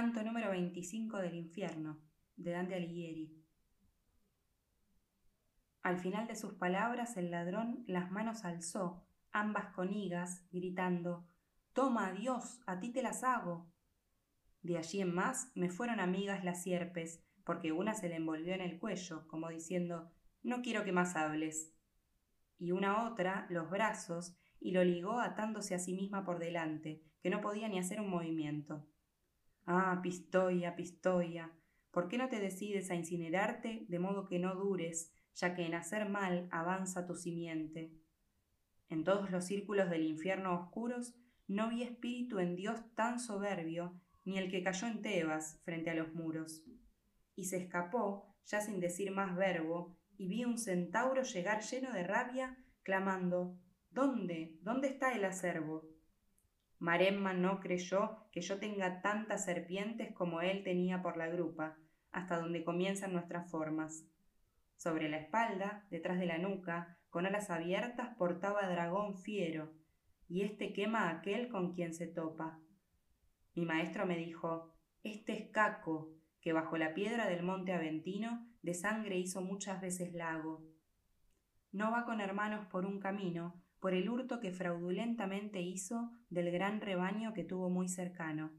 Canto número 25 del infierno, de Dante Alighieri. Al final de sus palabras el ladrón las manos alzó, ambas con higas, gritando Toma, Dios, a ti te las hago. De allí en más me fueron amigas las sierpes, porque una se le envolvió en el cuello, como diciendo No quiero que más hables. Y una otra los brazos, y lo ligó atándose a sí misma por delante, que no podía ni hacer un movimiento. Ah, Pistoia, Pistoia, ¿por qué no te decides a incinerarte de modo que no dures, ya que en hacer mal avanza tu simiente? En todos los círculos del infierno oscuros no vi espíritu en Dios tan soberbio, ni el que cayó en Tebas frente a los muros. Y se escapó, ya sin decir más verbo, y vi un centauro llegar lleno de rabia, clamando ¿Dónde? ¿Dónde está el acervo? Maremma no creyó que yo tenga tantas serpientes como él tenía por la grupa, hasta donde comienzan nuestras formas. Sobre la espalda, detrás de la nuca, con alas abiertas, portaba dragón fiero, y éste quema a aquel con quien se topa. Mi maestro me dijo, este es Caco, que bajo la piedra del monte Aventino de sangre hizo muchas veces lago. No va con hermanos por un camino, por el hurto que fraudulentamente hizo del gran rebaño que tuvo muy cercano,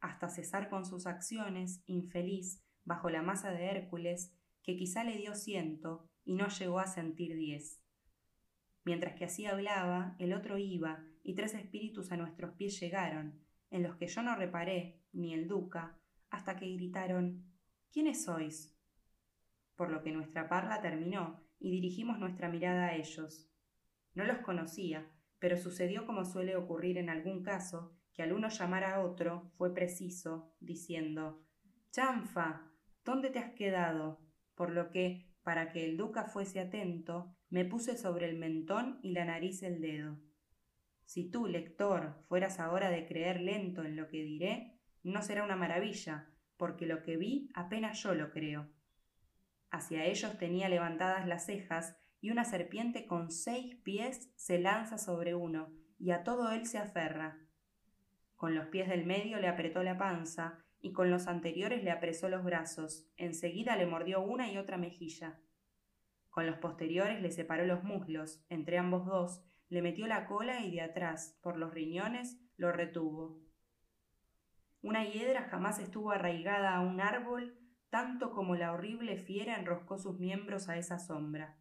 hasta cesar con sus acciones, infeliz, bajo la masa de Hércules, que quizá le dio ciento y no llegó a sentir diez. Mientras que así hablaba, el otro iba, y tres espíritus a nuestros pies llegaron, en los que yo no reparé, ni el duca, hasta que gritaron ¿Quiénes sois? Por lo que nuestra parla terminó, y dirigimos nuestra mirada a ellos, no los conocía, pero sucedió como suele ocurrir en algún caso, que al uno llamar a otro fue preciso, diciendo Chanfa, ¿dónde te has quedado? Por lo que, para que el duca fuese atento, me puse sobre el mentón y la nariz el dedo. Si tú, lector, fueras ahora de creer lento en lo que diré, no será una maravilla, porque lo que vi apenas yo lo creo. Hacia ellos tenía levantadas las cejas y una serpiente con seis pies se lanza sobre uno, y a todo él se aferra. Con los pies del medio le apretó la panza, y con los anteriores le apresó los brazos, enseguida le mordió una y otra mejilla. Con los posteriores le separó los muslos, entre ambos dos, le metió la cola y de atrás, por los riñones, lo retuvo. Una hiedra jamás estuvo arraigada a un árbol tanto como la horrible fiera enroscó sus miembros a esa sombra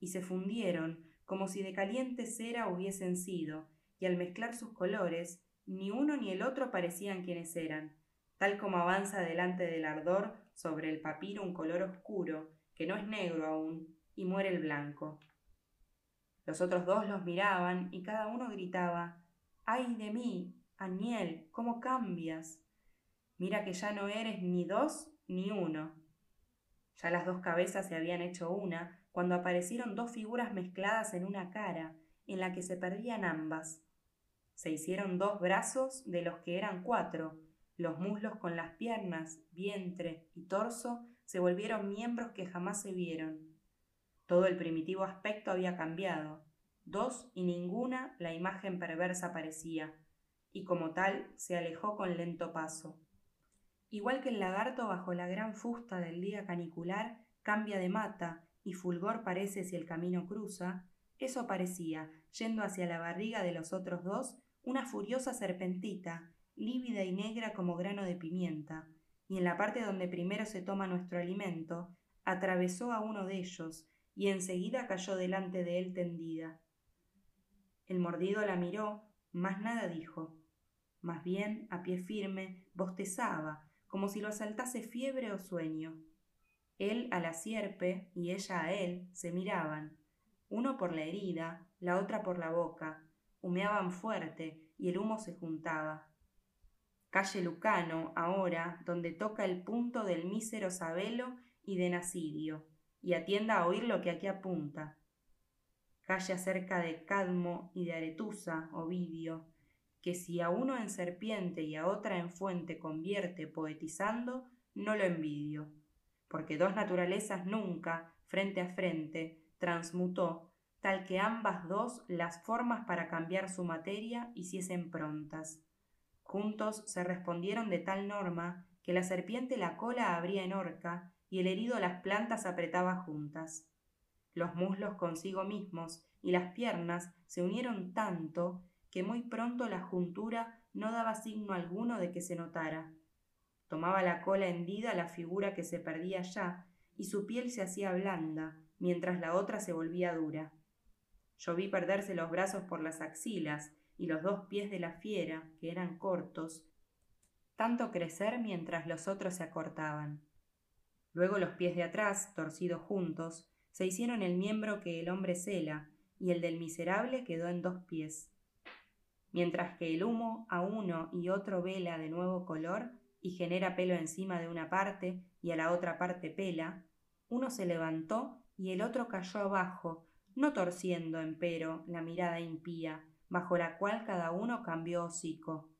y se fundieron como si de caliente cera hubiesen sido, y al mezclar sus colores, ni uno ni el otro parecían quienes eran, tal como avanza delante del ardor sobre el papiro un color oscuro, que no es negro aún, y muere el blanco. Los otros dos los miraban y cada uno gritaba ¡Ay de mí! Aniel, ¿cómo cambias? Mira que ya no eres ni dos ni uno. Ya las dos cabezas se habían hecho una, cuando aparecieron dos figuras mezcladas en una cara, en la que se perdían ambas. Se hicieron dos brazos de los que eran cuatro, los muslos con las piernas, vientre y torso se volvieron miembros que jamás se vieron. Todo el primitivo aspecto había cambiado. Dos y ninguna la imagen perversa parecía, y como tal se alejó con lento paso. Igual que el lagarto bajo la gran fusta del día canicular cambia de mata y fulgor parece si el camino cruza, eso parecía, yendo hacia la barriga de los otros dos, una furiosa serpentita, lívida y negra como grano de pimienta, y en la parte donde primero se toma nuestro alimento, atravesó a uno de ellos, y enseguida cayó delante de él tendida. El mordido la miró, mas nada dijo. Más bien, a pie firme, bostezaba, como si lo asaltase fiebre o sueño. Él a la sierpe y ella a él se miraban, uno por la herida, la otra por la boca, humeaban fuerte y el humo se juntaba. Calle Lucano, ahora, donde toca el punto del mísero Sabelo y de Nasidio, y atienda a oír lo que aquí apunta. Calle acerca de Cadmo y de Aretusa, Ovidio, que si a uno en serpiente y a otra en fuente convierte poetizando, no lo envidio porque dos naturalezas nunca, frente a frente, transmutó, tal que ambas dos las formas para cambiar su materia hiciesen prontas. Juntos se respondieron de tal norma que la serpiente la cola abría en horca y el herido las plantas apretaba juntas. Los muslos consigo mismos y las piernas se unieron tanto que muy pronto la juntura no daba signo alguno de que se notara. Tomaba la cola hendida la figura que se perdía ya, y su piel se hacía blanda, mientras la otra se volvía dura. Yo vi perderse los brazos por las axilas y los dos pies de la fiera, que eran cortos, tanto crecer mientras los otros se acortaban. Luego los pies de atrás, torcidos juntos, se hicieron el miembro que el hombre cela, y el del miserable quedó en dos pies. Mientras que el humo a uno y otro vela de nuevo color y genera pelo encima de una parte y a la otra parte pela, uno se levantó y el otro cayó abajo, no torciendo, empero, la mirada impía, bajo la cual cada uno cambió hocico.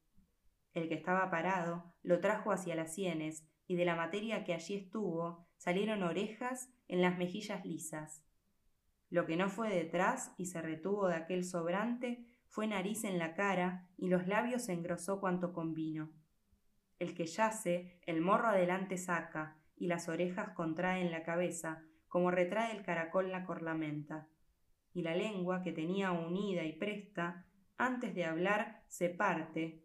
El que estaba parado lo trajo hacia las sienes, y de la materia que allí estuvo salieron orejas en las mejillas lisas. Lo que no fue detrás y se retuvo de aquel sobrante fue nariz en la cara y los labios engrosó cuanto convino. El que yace, el morro adelante saca, y las orejas contrae en la cabeza, como retrae el caracol la corlamenta. Y la lengua, que tenía unida y presta, antes de hablar se parte,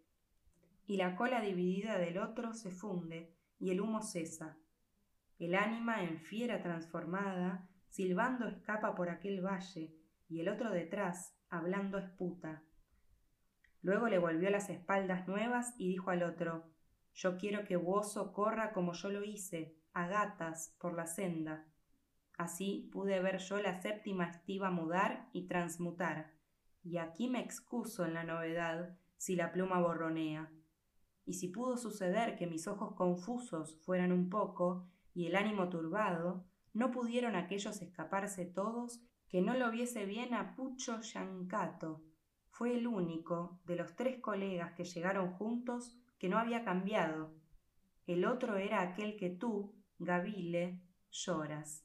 y la cola dividida del otro se funde, y el humo cesa. El ánima en fiera transformada, silbando escapa por aquel valle, y el otro detrás, hablando esputa. Luego le volvió las espaldas nuevas y dijo al otro Yo quiero que Buoso corra como yo lo hice, a gatas, por la senda. Así pude ver yo la séptima estiva mudar y transmutar, y aquí me excuso en la novedad si la pluma borronea. Y si pudo suceder que mis ojos confusos fueran un poco y el ánimo turbado, no pudieron aquellos escaparse todos que no lo viese bien a Pucho Yancato. Fue el único de los tres colegas que llegaron juntos que no había cambiado. El otro era aquel que tú, Gavile, lloras.